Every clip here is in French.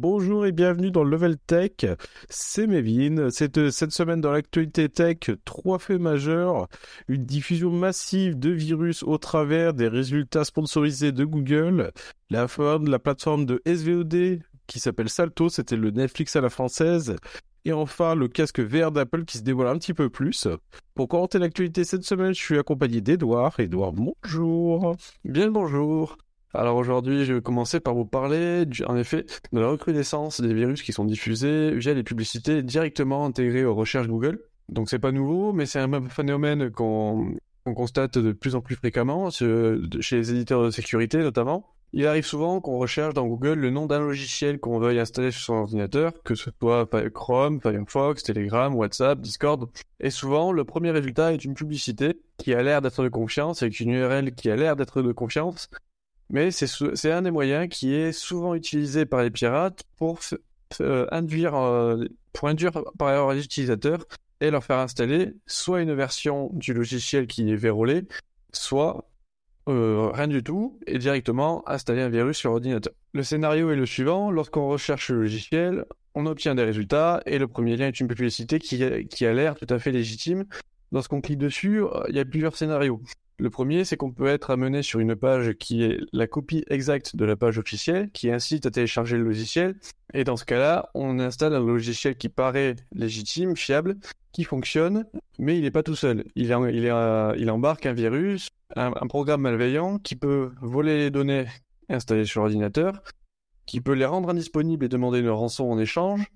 Bonjour et bienvenue dans Level Tech, c'est Mévin. Cette, cette semaine dans l'actualité tech, trois faits majeurs. Une diffusion massive de virus au travers des résultats sponsorisés de Google. La de la plateforme de SVOD qui s'appelle Salto, c'était le Netflix à la française. Et enfin, le casque VR d'Apple qui se dévoile un petit peu plus. Pour commenter l'actualité cette semaine, je suis accompagné d'Edouard. Edouard, bonjour. Bien bonjour. Alors aujourd'hui, je vais commencer par vous parler, en effet, de la recrudescence des virus qui sont diffusés via les publicités directement intégrées aux recherches Google. Donc c'est pas nouveau, mais c'est un phénomène qu'on constate de plus en plus fréquemment chez les éditeurs de sécurité notamment. Il arrive souvent qu'on recherche dans Google le nom d'un logiciel qu'on veuille installer sur son ordinateur, que ce soit Chrome, Firefox, Telegram, WhatsApp, Discord. Et souvent, le premier résultat est une publicité qui a l'air d'être de confiance, avec une URL qui a l'air d'être de confiance, mais c'est un des moyens qui est souvent utilisé par les pirates pour euh, induire, euh, pour induire par erreur les utilisateurs et leur faire installer soit une version du logiciel qui est verrouillée, soit euh, rien du tout et directement installer un virus sur l'ordinateur. Le scénario est le suivant, lorsqu'on recherche le logiciel, on obtient des résultats et le premier lien est une publicité qui, qui a l'air tout à fait légitime. Lorsqu'on clique dessus, il y a plusieurs scénarios. Le premier, c'est qu'on peut être amené sur une page qui est la copie exacte de la page officielle, qui incite à télécharger le logiciel. Et dans ce cas-là, on installe un logiciel qui paraît légitime, fiable, qui fonctionne, mais il n'est pas tout seul. Il, il, embarque un virus, un, programme malveillant qui peut voler les données installées sur l'ordinateur, qui peut les rendre indisponibles et demander une rançon en échange,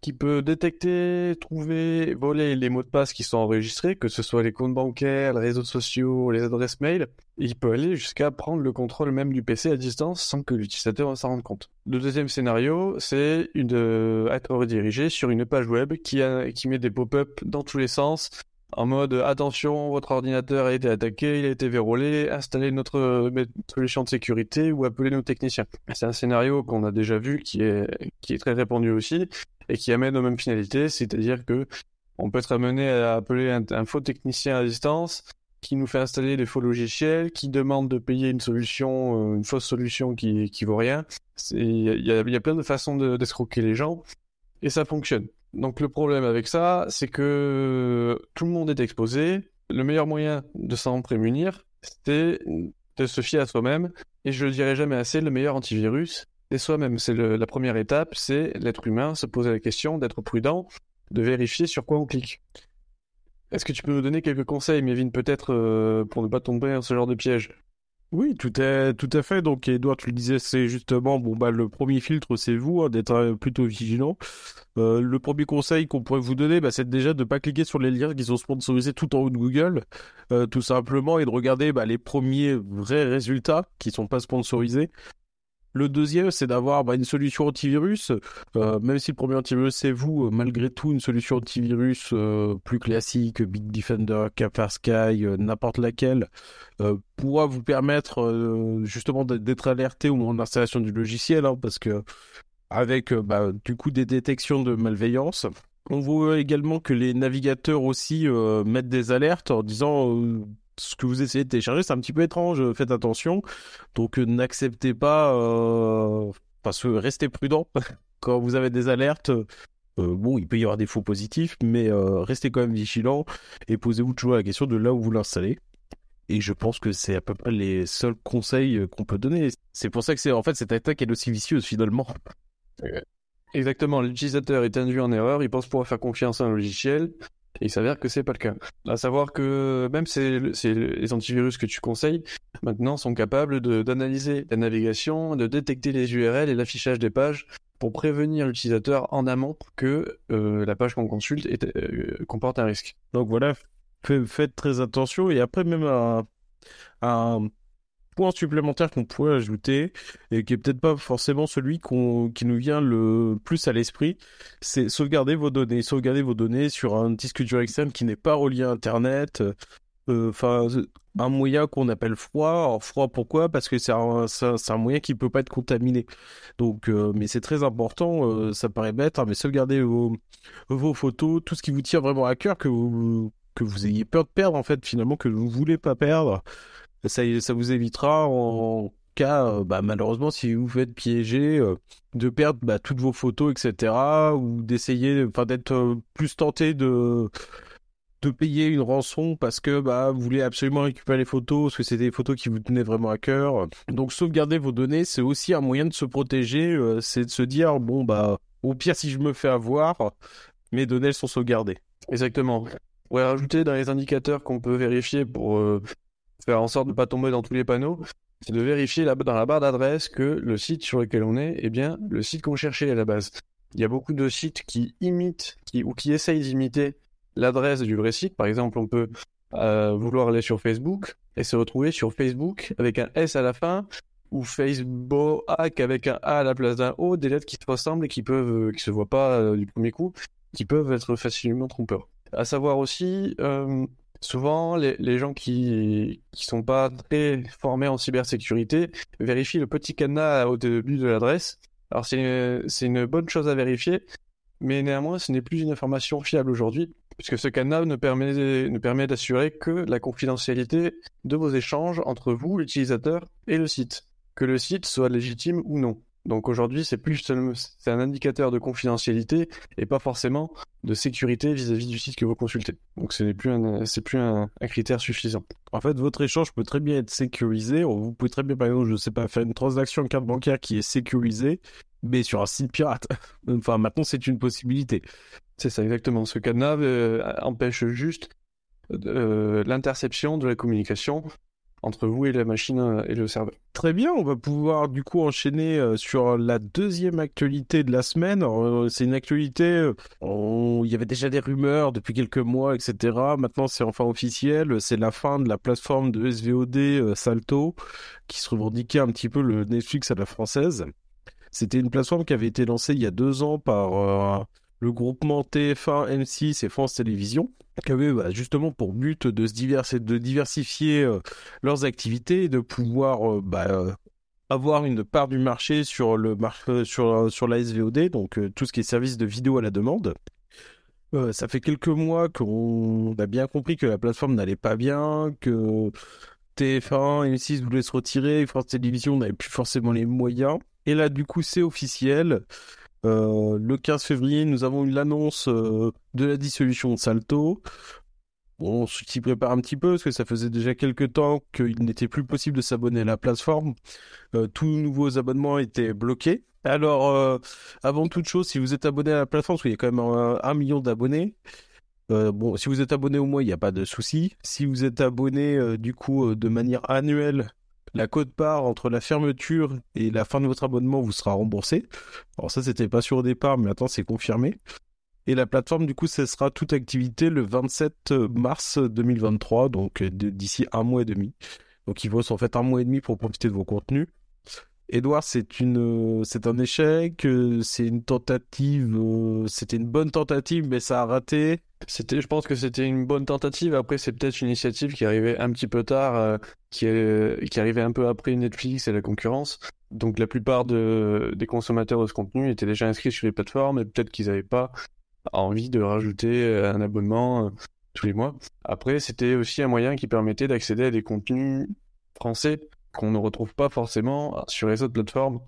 qui peut détecter, trouver, voler les mots de passe qui sont enregistrés, que ce soit les comptes bancaires, les réseaux sociaux, les adresses mail. Il peut aller jusqu'à prendre le contrôle même du PC à distance sans que l'utilisateur s'en rende compte. Le deuxième scénario, c'est euh, être redirigé sur une page web qui, met des pop-up dans tous les sens, en mode attention, votre ordinateur a été attaqué, il a été verrouillé, installez notre, notre solution de sécurité ou appelez nos techniciens. C'est un scénario qu'on a déjà vu qui est très répandu aussi et qui amène aux mêmes finalités, c'est-à-dire que on peut être amené à appeler un, faux technicien à distance qui nous fait installer des faux logiciels, qui demande de payer une solution, euh, une fausse solution qui, qui vaut rien. Il y a, plein de façons d'escroquer les gens et ça fonctionne. Donc le problème avec ça, c'est que tout le monde est exposé. Le meilleur moyen de s'en prémunir, c'est de se fier à soi-même. Et je le dirai jamais assez, le meilleur antivirus, c'est soi-même. C'est la première étape, c'est l'être humain, se poser la question, d'être prudent, de vérifier sur quoi on clique. Est-ce que tu peux nous donner quelques conseils, Mévin, peut-être, euh, pour ne pas tomber dans ce genre de piège? Oui, tout à, tout à fait. Donc, Edouard, tu le disais, c'est justement, bon, bah, le premier filtre, c'est vous, hein, d'être euh, plutôt vigilant. Euh, le premier conseil qu'on pourrait vous donner, bah, c'est déjà de ne pas cliquer sur les liens qui sont sponsorisés tout en haut de Google, tout simplement, et de regarder bah, les premiers vrais résultats qui sont pas sponsorisés. Le deuxième, c'est d'avoir bah, une solution antivirus. Euh, même si le premier antivirus c'est vous, euh, malgré tout, une solution antivirus euh, plus classique, Big Defender, Kaspersky, n'importe laquelle, pourra vous permettre justement d'être alerté au moment de l'installation du logiciel, hein, parce que avec bah, du coup des détections de malveillance. On voit également que les navigateurs aussi mettent des alertes en disant ce que vous essayez de télécharger, c'est un petit peu étrange, faites attention. Donc euh, n'acceptez pas, euh, parce que restez prudent quand vous avez des alertes. Euh, bon, il peut y avoir des faux positifs, mais restez quand même vigilant et posez-vous toujours la question de là où vous l'installez. Et je pense que c'est à peu près les seuls conseils qu'on peut donner. C'est pour ça que c'est en fait cette attaque est aussi vicieuse finalement. Exactement, l'utilisateur est induit en erreur, il pense pouvoir faire confiance à un logiciel, et il s'avère que c'est pas le cas. À savoir que même les antivirus que tu conseilles maintenant sont capables d'analyser la navigation, de détecter les URL et l'affichage des pages pour prévenir l'utilisateur en amont que euh, la page qu'on consulte euh, comporte un risque. Donc voilà, faites très attention et après même un, point supplémentaire qu'on pourrait ajouter, et qui est peut-être pas forcément celui qui nous vient le plus à l'esprit, c'est sauvegarder vos données. Sauvegarder vos données sur un disque dur externe qui n'est pas relié à Internet. Euh, enfin, un moyen qu'on appelle froid. Alors, froid, pourquoi? Parce que c'est un, moyen qui peut pas être contaminé. Donc, euh, mais c'est très important. Euh, ça paraît bête, hein, mais sauvegardez vos, vos photos, tout ce qui vous tient vraiment à cœur, que vous que vous ayez peur de perdre en fait, finalement, que vous voulez pas perdre ça, ça vous évitera en cas, bah, malheureusement, si vous faites piéger, de perdre bah, toutes vos photos, etc., ou d'essayer, enfin, d'être plus tenté de de payer une rançon parce que bah vous voulez absolument récupérer les photos parce que c'est des photos qui vous tenaient vraiment à cœur. Donc sauvegarder vos données, c'est aussi un moyen de se protéger, euh, c'est de se dire bon bah au pire si je me fais avoir, mes données elles sont sauvegardées. Exactement. On va rajouter dans les indicateurs qu'on peut vérifier pour euh, faire en sorte de ne pas tomber dans tous les panneaux, c'est de vérifier là, dans la barre d'adresse que le site sur lequel on est est bien le site qu'on cherchait à la base. Il y a beaucoup de sites qui imitent qui, ou qui essayent d'imiter l'adresse du vrai site. Par exemple, on peut euh, vouloir aller sur Facebook et se retrouver sur Facebook avec un S à la fin ou Facebook avec un A à la place d'un O, des lettres qui se ressemblent et qui peuvent, qui se voient pas euh, du premier coup, qui peuvent être facilement trompeurs. À savoir aussi, euh, souvent les, gens qui qui sont pas très formés en cybersécurité vérifient le petit cadenas au début de l'adresse. Alors c'est une bonne chose à vérifier, mais néanmoins ce n'est plus une information fiable aujourd'hui puisque ce ne permet, ne permet d'assurer que la confidentialité de vos échanges entre vous, l'utilisateur, et le site, que le site soit légitime ou non. Donc aujourd'hui, c'est plus c'est un indicateur de confidentialité et pas forcément de sécurité vis-à-vis du site que vous consultez. Donc ce n'est plus un, c'est plus un, critère suffisant. En fait, votre échange peut très bien être sécurisé. Vous pouvez très bien, par exemple, je sais pas, faire une transaction en carte bancaire qui est sécurisée, mais sur un site pirate. enfin, maintenant, c'est une possibilité. C'est ça, exactement. Ce cadenas euh, empêche juste euh, l'interception de la communication entre vous et la machine euh, et le serveur. Très bien, on va pouvoir du coup enchaîner sur la deuxième actualité de la semaine. C'est une actualité, il y avait déjà des rumeurs depuis quelques mois, etc. Maintenant c'est enfin officiel, c'est la fin de la plateforme de SVOD Salto, qui se revendiquait un petit peu le Netflix à la française. C'était une plateforme qui avait été lancée il y a deux ans par le groupement TF1, M6 et France Télévisions, qui avait bah, justement pour but de se de diversifier euh, leurs activités et de pouvoir euh, bah, euh, avoir une part du marché sur sur la SVOD, donc tout ce qui est service de vidéo à la demande. ça fait quelques mois qu'on a bien compris que la plateforme n'allait pas bien, que TF1, M6 voulaient se retirer, France Télévisions n'avait plus forcément les moyens. Et là, du coup, c'est officiel. Euh, le 15 février, nous avons eu l'annonce euh, de la dissolution de Salto. Bon, on s'y prépare un petit peu parce que ça faisait déjà quelques temps qu'il n'était plus possible de s'abonner à la plateforme. Euh, tous nouveaux abonnements étaient bloqués. Alors, avant toute chose, si vous êtes abonné à la plateforme, parce qu'il y a quand même un, million d'abonnés, bon, si vous êtes abonné au mois, il n'y a pas de souci. Si vous êtes abonné du coup de manière annuelle, la cote-part entre la fermeture et la fin de votre abonnement vous sera remboursée. Alors ça, c'était pas sûr au départ, mais maintenant c'est confirmé. Et la plateforme, du coup, cessera toute activité le 27 mars 2023, donc euh, d'ici un mois et demi. Donc il vous reste en fait un mois et demi pour profiter de vos contenus. Edouard, c'est une, c'est un échec, euh, c'est une tentative, euh, c'était une bonne tentative, mais ça a raté. C'était, je pense que c'était une bonne tentative. Après, c'est peut-être une initiative qui arrivait un petit peu tard, euh, qui, est, qui arrivait un peu après Netflix et la concurrence. Donc, la plupart de, des consommateurs de ce contenu étaient déjà inscrits sur les plateformes et peut-être qu'ils n'avaient pas envie de rajouter un abonnement tous les mois. Après, c'était aussi un moyen qui permettait d'accéder à des contenus français qu'on ne retrouve pas forcément sur les autres plateformes.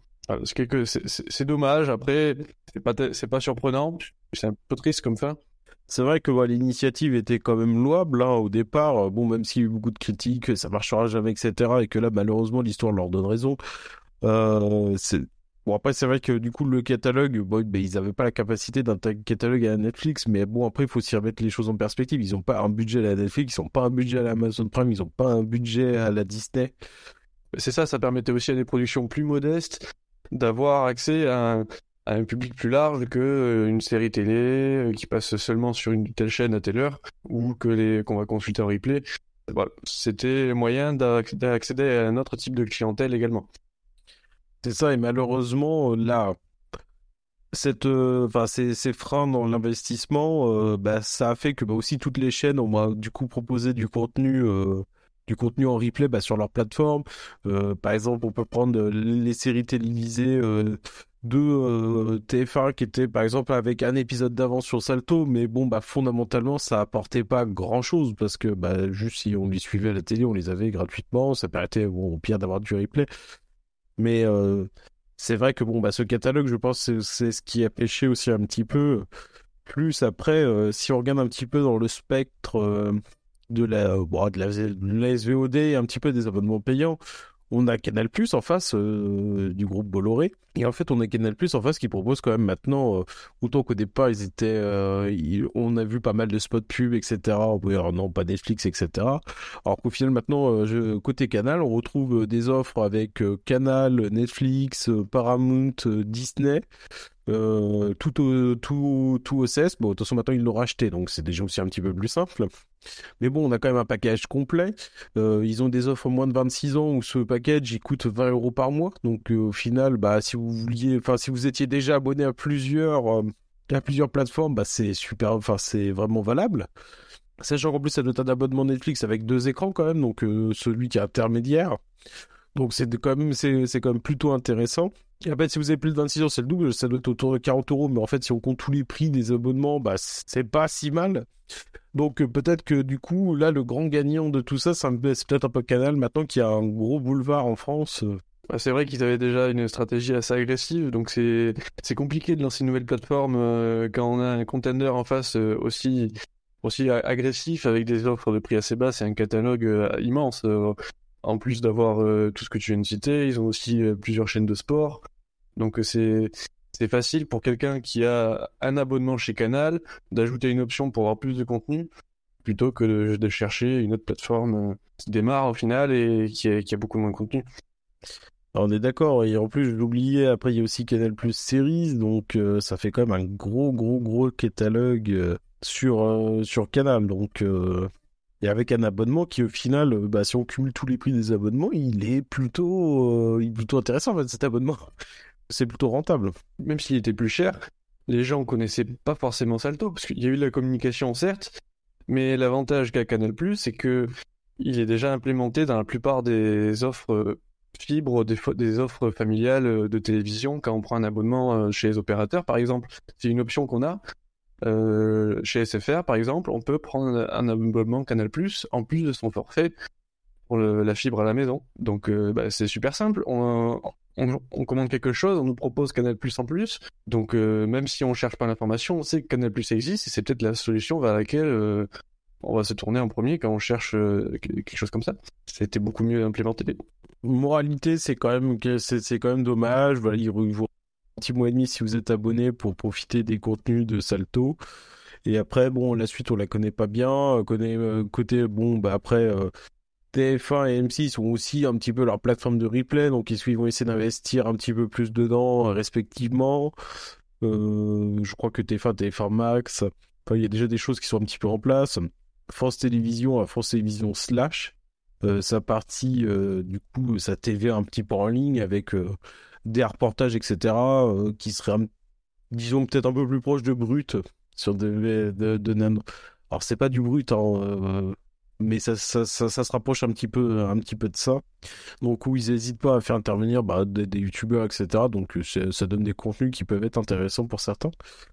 C'est dommage, après, c'est pas, pas surprenant, c'est un peu triste comme ça. C'est vrai que l'initiative était quand même louable hein, au départ. Bon, même s'il y a eu beaucoup de critiques, ça marchera jamais, etc. Et que là, malheureusement, l'histoire leur donne raison. Euh, bon, après, c'est vrai que du coup, le catalogue, ben, ils n'avaient pas la capacité d'un catalogue à Netflix. Mais bon, après, il faut aussi remettre les choses en perspective. Ils n'ont pas un budget à la Netflix, ils n'ont pas un budget à la Amazon Prime, ils n'ont pas un budget à la Disney. C'est ça, ça permettait aussi à des productions plus modestes d'avoir accès à un, public plus large que euh, une série télé euh, qui passe seulement sur une telle chaîne à telle heure ou que les qu'on va consulter en replay. C'était moyen d'accéder à un autre type de clientèle également. C'est ça, et malheureusement, là, cette, euh, ces, freins dans l'investissement, bah, ça a fait que bah, aussi toutes les chaînes ont du coup proposé du contenu du contenu en replay bah, sur leur plateforme. Euh, par exemple, on peut prendre euh, les séries télévisées euh, de TF1 qui étaient par exemple avec un épisode d'avance sur Salto, mais bon, bah fondamentalement, ça apportait pas grand chose parce que bah, juste si on les suivait à la télé, on les avait gratuitement, ça permettait au pire d'avoir du replay. Mais c'est vrai que bon, bah, ce catalogue, je pense, c'est ce qui a pêché aussi un petit peu. Plus après, si on regarde un petit peu dans le spectre de la, bon, de la, de la SVOD, un petit peu des abonnements payants, on a Canal Plus en face euh, du groupe Bolloré. Et en fait, on a Canal Plus en face qui propose quand même maintenant, euh, autant qu'au départ, ils étaient, euh, on a vu pas mal de spots pub, etc. Alors non, pas Netflix, etc. Alors qu'au final, maintenant, côté Canal, on retrouve des offres avec Canal, Netflix, Paramount, Disney. Tout, au, tout, tout. Bon, de toute façon, maintenant, ils l'ont racheté, donc c'est déjà aussi un petit peu plus simple. Mais bon, on a quand même un package complet. Euh, ils ont des offres moins de 26 ans où ce package il coûte 20 euros par mois. Donc euh, au final, bah si vous vouliez, enfin si vous étiez déjà abonné à plusieurs, euh, à plusieurs plateformes, bah c'est super, enfin c'est vraiment valable. Sachant qu'en plus ça être un abonnement Netflix avec deux écrans quand même, donc celui qui est intermédiaire. Donc c'est quand c'est quand même plutôt intéressant. Et après, si vous avez plus de 26 ans, c'est le double, ça doit être autour de 40 euros. Mais en fait, si on compte tous les prix des abonnements, bah, c'est pas si mal. Donc euh, peut-être que du coup, là, le grand gagnant de tout ça, c'est peut-être un peu Canal maintenant qu'il y a un gros boulevard en France. Euh. C'est vrai qu'ils avaient déjà une stratégie assez agressive, donc c'est c'est compliqué de lancer une nouvelle plateforme euh, quand on a un contender en face aussi aussi agressif avec des offres de prix assez bas, c'est un catalogue immense. en plus d'avoir tout ce que tu viens de citer, ils ont aussi plusieurs chaînes de sport. Donc c'est c'est facile pour quelqu'un qui a un abonnement chez Canal d'ajouter une option pour avoir plus de contenu plutôt que de, chercher une autre plateforme euh, qui démarre au final et qui a, beaucoup moins de contenu. on est d'accord, et en plus je l'oubliais, après il y a aussi Canal Plus Series, donc euh, ça fait quand même un gros gros gros catalogue euh, sur, sur Canal, donc et avec un abonnement qui au final, bah, si on cumule tous les prix des abonnements, il est plutôt, il est plutôt intéressant en fait cet abonnement c'est plutôt rentable. Même s'il était plus cher, les gens connaissaient pas forcément Salto, parce qu'il y a eu de la communication, certes, mais l'avantage qu'a Canal+, c'est que il est déjà implémenté dans la plupart des offres euh, fibres, des, des offres familiales euh, de télévision, quand on prend un abonnement euh, chez les opérateurs, par exemple. C'est une option qu'on a. chez SFR, par exemple, on peut prendre un abonnement Canal+, en plus de son forfait la fibre à la maison. Donc, bah, c'est super simple. On, commande quelque chose, on nous propose Canal Plus en plus. Donc euh, même si on cherche pas l'information, on sait que Canal Plus existe et c'est peut-être la solution vers laquelle euh, on va se tourner en premier quand on cherche euh, quelque chose comme ça. C'était beaucoup mieux implémenté. Moralité, c'est quand même c'est quand même dommage. Voilà, il vous petit mois et demi si vous êtes abonné pour profiter des contenus de Salto. Et après, bon, la suite, on la connaît pas bien. Connaît, côté, bon, bah après, TF1 et M6 sont aussi un petit peu leur plateforme de replay, donc ils vont essayer d'investir un petit peu plus dedans, euh, respectivement? Euh, je crois que TF1, TF1 Max, il y a déjà des choses qui sont un petit peu en place. France Télévisions à France Télévisions Slash, euh, sa partie, du coup, sa TV un petit peu en ligne avec des reportages, etc., qui seraient, disons, peut-être un peu plus proche de Brut sur de, de, de, Alors, c'est pas du Brut, hein, mais ça, ça, ça, se rapproche un petit peu, un petit peu de ça. Donc où ils n'hésitent pas à faire intervenir bah, des, youtubeurs, etc. Donc ça donne des contenus qui peuvent être intéressants pour certains.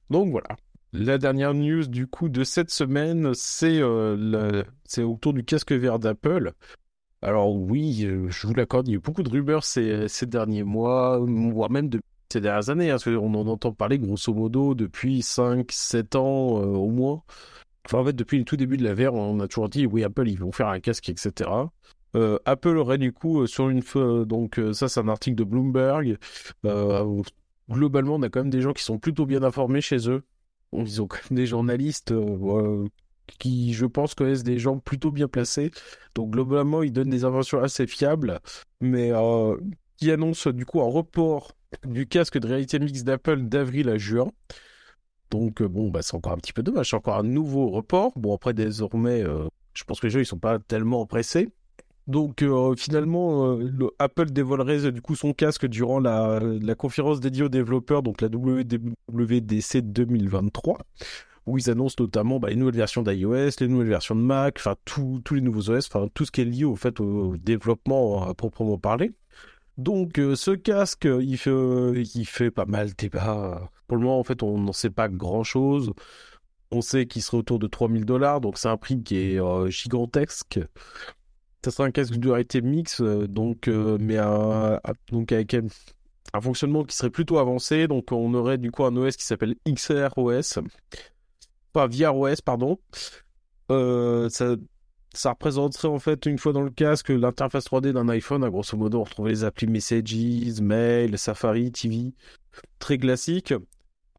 Donc voilà. La dernière news du coup de cette semaine, c'est euh, autour du casque VR d'Apple. Alors oui, euh, je vous l'accorde, il y a eu beaucoup de rumeurs ces, ces derniers mois, voire même depuis ces dernières années, hein, parce qu'on en entend parler grosso modo depuis 5-7 ans euh, au moins en fait, depuis le tout début de la VR, on a toujours dit oui, Apple, ils vont faire un casque, etc. Euh, Apple aurait du coup euh, sur une euh, donc ça c'est un article de Bloomberg. globalement, on a quand même des gens qui sont plutôt bien informés chez eux. Ils ont quand même des journalistes qui, je pense, connaissent des gens plutôt bien placés. Donc globalement, ils donnent des informations assez fiables, mais qui annoncent du coup un report du casque de réalité mixte d'Apple d'avril à juin. Donc euh, bon, bah, c'est encore un petit peu dommage, c'est encore un nouveau report. Bon, après désormais, euh, je pense que les gens ils sont pas tellement pressés. Donc euh, finalement, Apple dévoilerait du coup son casque durant la, conférence dédiée aux développeurs, donc la WWDC 2023, où ils annoncent notamment bah, les nouvelles versions d'iOS, les nouvelles versions de Mac, enfin tous les nouveaux OS, enfin tout ce qui est lié au fait au développement à proprement parler. Donc euh, ce casque, il fait, il fait pas mal débat. Pour le moment, en fait, on n'en sait pas grand-chose. On sait qu'il serait autour de 3000 dollars, donc c'est un prix qui est euh, gigantesque. ça sera un casque de réalité mix, donc, mais avec un fonctionnement qui serait plutôt avancé. Donc, on aurait du coup un OS qui s'appelle XR pas VROS, pardon. ça, ça représenterait en fait une fois dans le casque l'interface 3D d'un iPhone. À grosso modo, on retrouve les applis Messages, Mail, Safari, TV, très classique.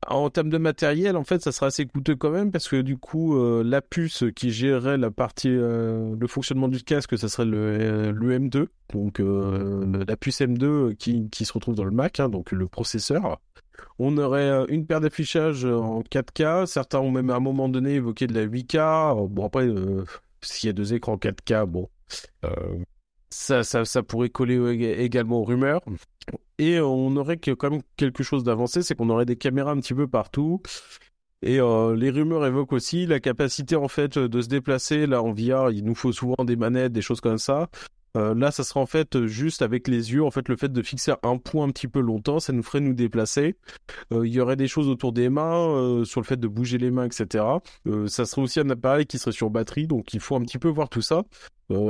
En termes de matériel, en fait, ça sera assez coûteux quand même parce que du coup, euh, la puce qui gérerait la partie, euh, le fonctionnement du casque, ça serait le, euh, le M2, donc la puce M2 qui, qui, se retrouve dans le Mac, hein, donc le processeur. On aurait une paire d'affichages en 4K. Certains ont même à un moment donné évoqué de la 8K. Bon après, s'il y a deux écrans 4K, bon, ça, ça, ça pourrait coller également aux rumeurs. Et on aurait quand même quelque chose d'avancé, c'est qu'on aurait des caméras un petit peu partout. Et euh, les rumeurs évoquent aussi la capacité en fait de se déplacer. Là en VR, il nous faut souvent des manettes, des choses comme ça. Euh, là, ça sera en fait juste avec les yeux. En fait, le fait de fixer un point un petit peu longtemps, ça nous ferait nous déplacer. Euh, il y aurait des choses autour des mains, sur le fait de bouger les mains, etc. ça serait aussi un appareil qui serait sur batterie, donc il faut un petit peu voir tout ça.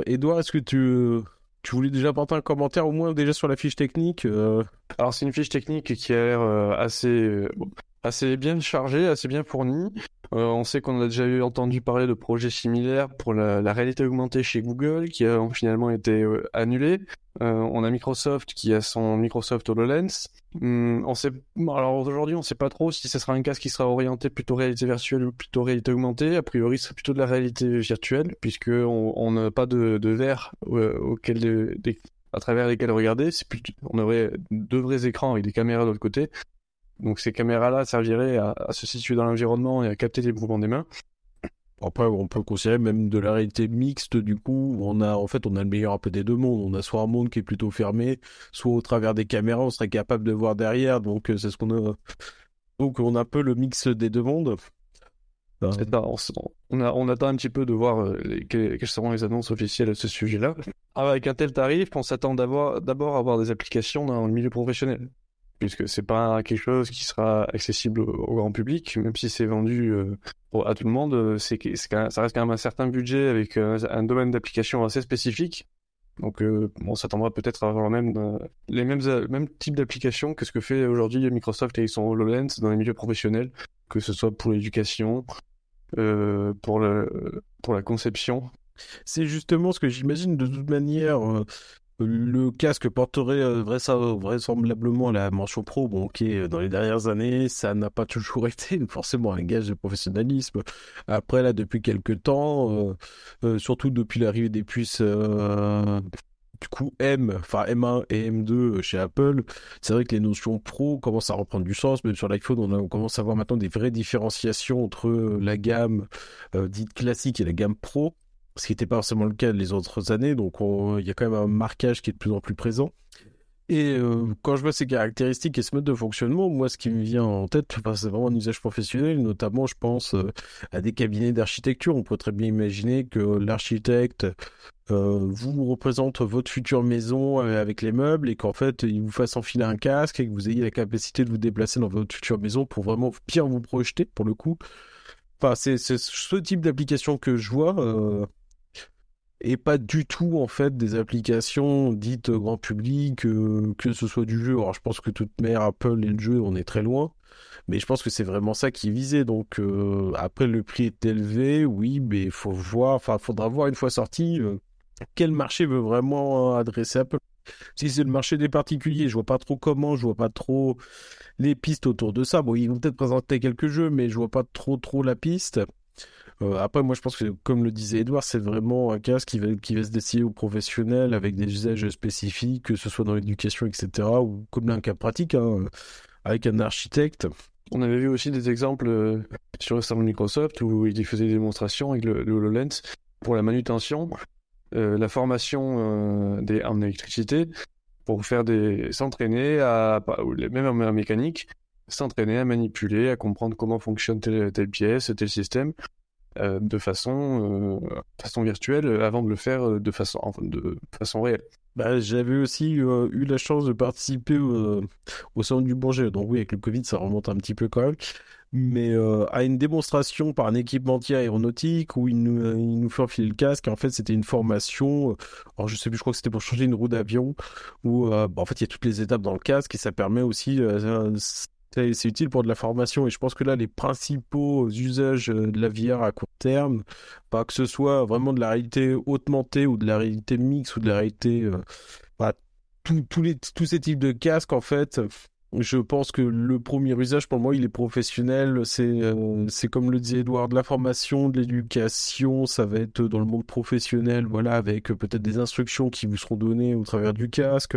Edouard, est-ce que tu tu voulais déjà apporter un commentaire au moins déjà sur la fiche technique euh? Alors c'est une fiche technique qui a l'air euh, assez euh, assez bien chargée, assez bien fournie. On sait qu'on a déjà entendu parler de projets similaires pour la, réalité augmentée chez Google qui ont finalement été annulés. on a Microsoft qui a son Microsoft HoloLens. Hum, on sait, alors aujourd'hui, on ne sait pas trop si ce sera un casque qui sera orienté plutôt réalité virtuelle ou plutôt réalité augmentée. A priori, ce serait plutôt de la réalité virtuelle, puisque on n'a pas de, verre euh, auquel à travers lesquels regarder. C'est on aurait deux vrais écrans avec des caméras de l'autre côté. Donc ces caméras-là serviraient à, à, se situer dans l'environnement et à capter les mouvements des mains. Après, on peut considérer même de la réalité mixte, du coup, on a, en fait, on a le meilleur un peu des deux mondes. On a soit un monde qui est plutôt fermé, soit au travers des caméras, on serait capable de voir derrière. Donc, euh, c'est ce qu'on a. Donc, on a un peu le mix des deux mondes. on, a, on attend un petit peu de voir euh, quelles, seront les annonces officielles à ce sujet-là. Avec un tel tarif, on s'attend d'abord à avoir des applications dans le milieu professionnel puisque c'est pas quelque chose qui sera accessible au, grand public, même si c'est vendu euh, à tout le monde, euh, c'est ça reste quand même un certain budget avec euh, un domaine d'application assez spécifique. Donc on s'attendra peut-être à avoir même les mêmes mêmes types d'applications que ce que fait aujourd'hui Microsoft avec son HoloLens dans les milieux professionnels, que ce soit pour l'éducation, pour pour la conception. C'est justement ce que j'imagine de toute manière le casque porterait euh, vraisemblablement la mention pro. Bon, ok, euh, dans les dernières années, ça n'a pas toujours été forcément un gage de professionnalisme. Après, là, depuis quelques temps, euh, surtout depuis l'arrivée des puces du coup M, enfin M1 et M2 chez Apple, c'est vrai que les notions pro commencent à reprendre du sens. Même sur l'iPhone, on, commence à voir maintenant des vraies différenciations entre la gamme dite classique et la gamme pro ce qui n'était pas forcément le cas les autres années. Donc il y a quand même un marquage qui est de plus en plus présent. Et euh, quand je vois ces caractéristiques et ce mode de fonctionnement, moi, ce qui me vient en tête, c'est vraiment un usage professionnel. Notamment, je pense euh, à des cabinets d'architecture. On pourrait très bien imaginer que l'architecte euh, vous représente votre future maison avec les meubles et qu'en fait, il vous fasse enfiler un casque et que vous ayez la capacité de vous déplacer dans votre future maison pour vraiment bien vous projeter, pour le coup. Enfin, c'est ce type d'application que je vois et pas du tout en fait des applications dites grand public, euh, que ce soit du jeu. Alors je pense que toute mère Apple et le jeu, on est très loin, mais je pense que c'est vraiment ça qui est visé. Donc euh, après le prix est élevé, oui, mais il faut voir, faudra voir une fois sorti euh, quel marché veut vraiment adresser Apple. Si c'est le marché des particuliers, je vois pas trop comment, je vois pas trop les pistes autour de ça. Bon, ils vont peut-être présenter quelques jeux, mais je vois pas trop trop la piste. Euh, après, moi, je pense que, comme le disait Edouard, c'est vraiment un casque qui va, qui va se destiner aux professionnels avec des usages spécifiques, que ce soit dans l'éducation, etc., ou comme un cas pratique, hein, avec un architecte. On avait vu aussi des exemples euh, sur le salon Microsoft où ils faisaient des démonstrations avec le, HoloLens pour la manutention, euh, la formation des, en électricité, pour faire des s'entraîner à même en mécanique, s'entraîner à manipuler, à comprendre comment fonctionne telle pièce, tel système, euh, de façon, euh, virtuelle avant de le faire euh, de façon, réelle. Bah, j'avais aussi eu la chance de participer au, salon du Bourget. Donc oui, avec le Covid, ça remonte un petit peu quand même. mais euh, à une démonstration par un équipementier aéronautique où il nous, il nous fait enfiler le casque. En fait, c'était une formation. Alors, je sais plus, je crois que c'était pour changer une roue d'avion où, bah, en fait, il y a toutes les étapes dans le casque et ça permet aussi c'est utile pour de la formation et je pense que là, les principaux usages de la VR à court terme, pas que ce soit vraiment de la réalité augmentée ou de la réalité mixte ou de la réalité, euh, bah, tous les, tous ces types de casques, en fait, je pense que le premier usage pour moi, il est professionnel. C'est euh, comme le disait Edouard, de la formation, de l'éducation. Ça va être dans le monde professionnel, voilà, avec peut-être des instructions qui vous seront données au travers du casque.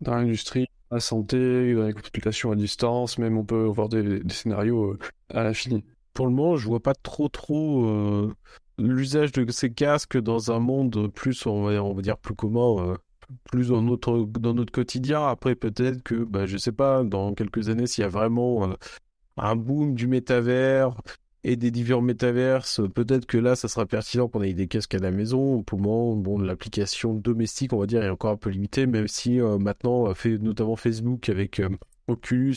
Dans l'industrie, la santé, dans les consultations à distance, même on peut voir des, scénarios euh, à l'infini. Pour le moment, je vois pas trop trop euh, l'usage de ces casques dans un monde plus, on va, on va dire, plus commun, euh, plus dans notre, dans notre quotidien. Après, peut-être que, bah, je sais pas, dans quelques années, s'il y a vraiment un boom du métavers, et des divers métaverses, peut-être que là, ça sera pertinent qu'on ait des casques à la maison. Pour le moment, bon, l'application domestique, on va dire, est encore un peu limitée, même si euh, maintenant, euh, fait, notamment Facebook avec euh, Oculus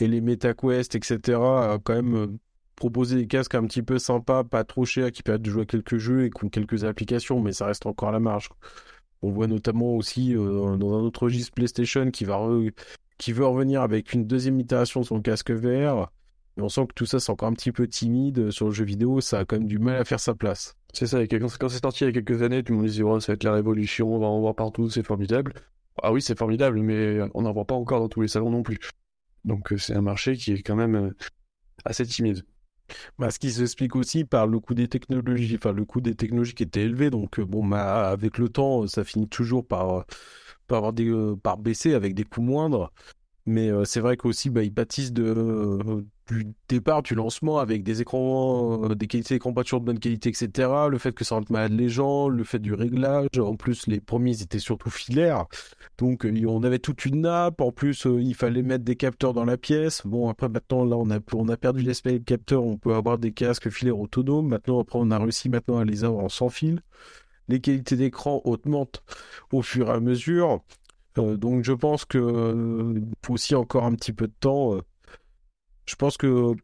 et les MetaQuest, etc., a quand même proposé des casques un petit peu sympas, pas trop chers, qui permettent de jouer à quelques jeux et qui ont quelques applications, mais ça reste encore à la marge. On voit notamment aussi dans un autre registre PlayStation qui va qui veut revenir avec une deuxième itération de son casque VR mais on sent que tout ça, c'est encore un petit peu timide euh, sur le jeu vidéo. Ça a quand même du mal à faire sa place. C'est ça. Quand, c'est sorti il y a quelques années, tout le monde disait oh, ça va être la révolution, on va en voir partout, c'est formidable. Ah oui, c'est formidable, mais on n'en voit pas encore dans tous les salons non plus. Donc euh, c'est un marché qui est quand même euh, assez timide. Bah, ce qui s'explique aussi par le coût des technologies, enfin le coût des technologies qui était élevé. Donc bon, bah, avec le temps, ça finit toujours par, par avoir des, par baisser avec des coûts moindres. Mais c'est vrai qu'aussi, bah, ils bâtissent de, du départ, du lancement, avec des écrans, euh, des qualités d'écran pas de bonne qualité, etc. Le fait que ça rende malade les gens, le fait du réglage. En plus, les premiers étaient surtout filaires. Donc, euh, on avait toute une nappe. En plus, euh, il fallait mettre des capteurs dans la pièce. Bon, après, maintenant, là, on a, on a perdu l'aspect des capteurs. On peut avoir des casques filaires autonomes. Maintenant, après, on a réussi maintenant à les avoir en sans fil. Les qualités d'écran augmentent au fur et à mesure. Donc, je pense que faut aussi encore un petit peu de temps je pense que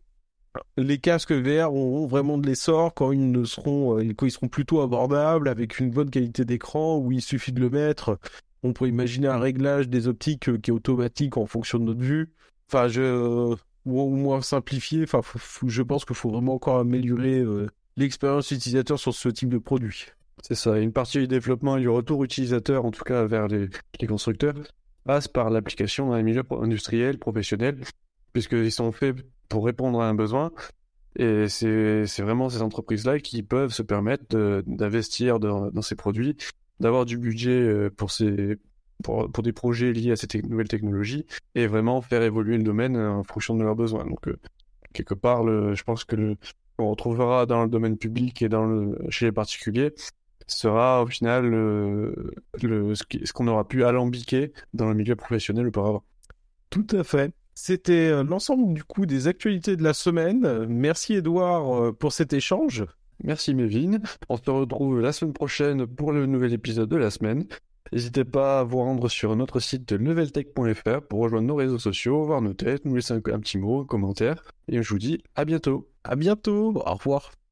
les casques VR auront vraiment de l'essor quand ils ne seront, euh, quand ils seront plutôt abordables avec une bonne qualité d'écran où il suffit de le mettre. On pourrait imaginer un réglage des optiques euh, qui est automatique en fonction de notre vue. Enfin, je, ou, moins simplifié. Enfin, je pense qu'il faut vraiment encore améliorer euh, l'expérience utilisateur sur ce type de produit. C'est ça. Une partie du développement et du retour utilisateur, en tout cas vers les, constructeurs, passe par l'application dans les milieux industriels, professionnels, puisqu'ils sont faits pour répondre à un besoin. Et c'est vraiment ces entreprises-là qui peuvent se permettre d'investir dans, ces produits, d'avoir du budget euh, pour, ces, pour, des projets liés à ces nouvelles technologies et vraiment faire évoluer le domaine en fonction de leurs besoins. Donc, euh, quelque part, je pense que le, on retrouvera dans le domaine public et dans le, chez les particuliers sera au final le, le ce qu'on aura pu alambiquer dans le milieu professionnel auparavant. Tout à fait. C'était euh, l'ensemble du coup des actualités de la semaine. Merci Edouard euh, pour cet échange. Merci Mévin. On se retrouve la semaine prochaine pour le nouvel épisode de la semaine. N'hésitez pas à vous rendre sur notre site leveltech.fr pour rejoindre nos réseaux sociaux, voir nos têtes, nous laisser un, un petit mot, un commentaire. Et je vous dis à bientôt. À bientôt. Au revoir.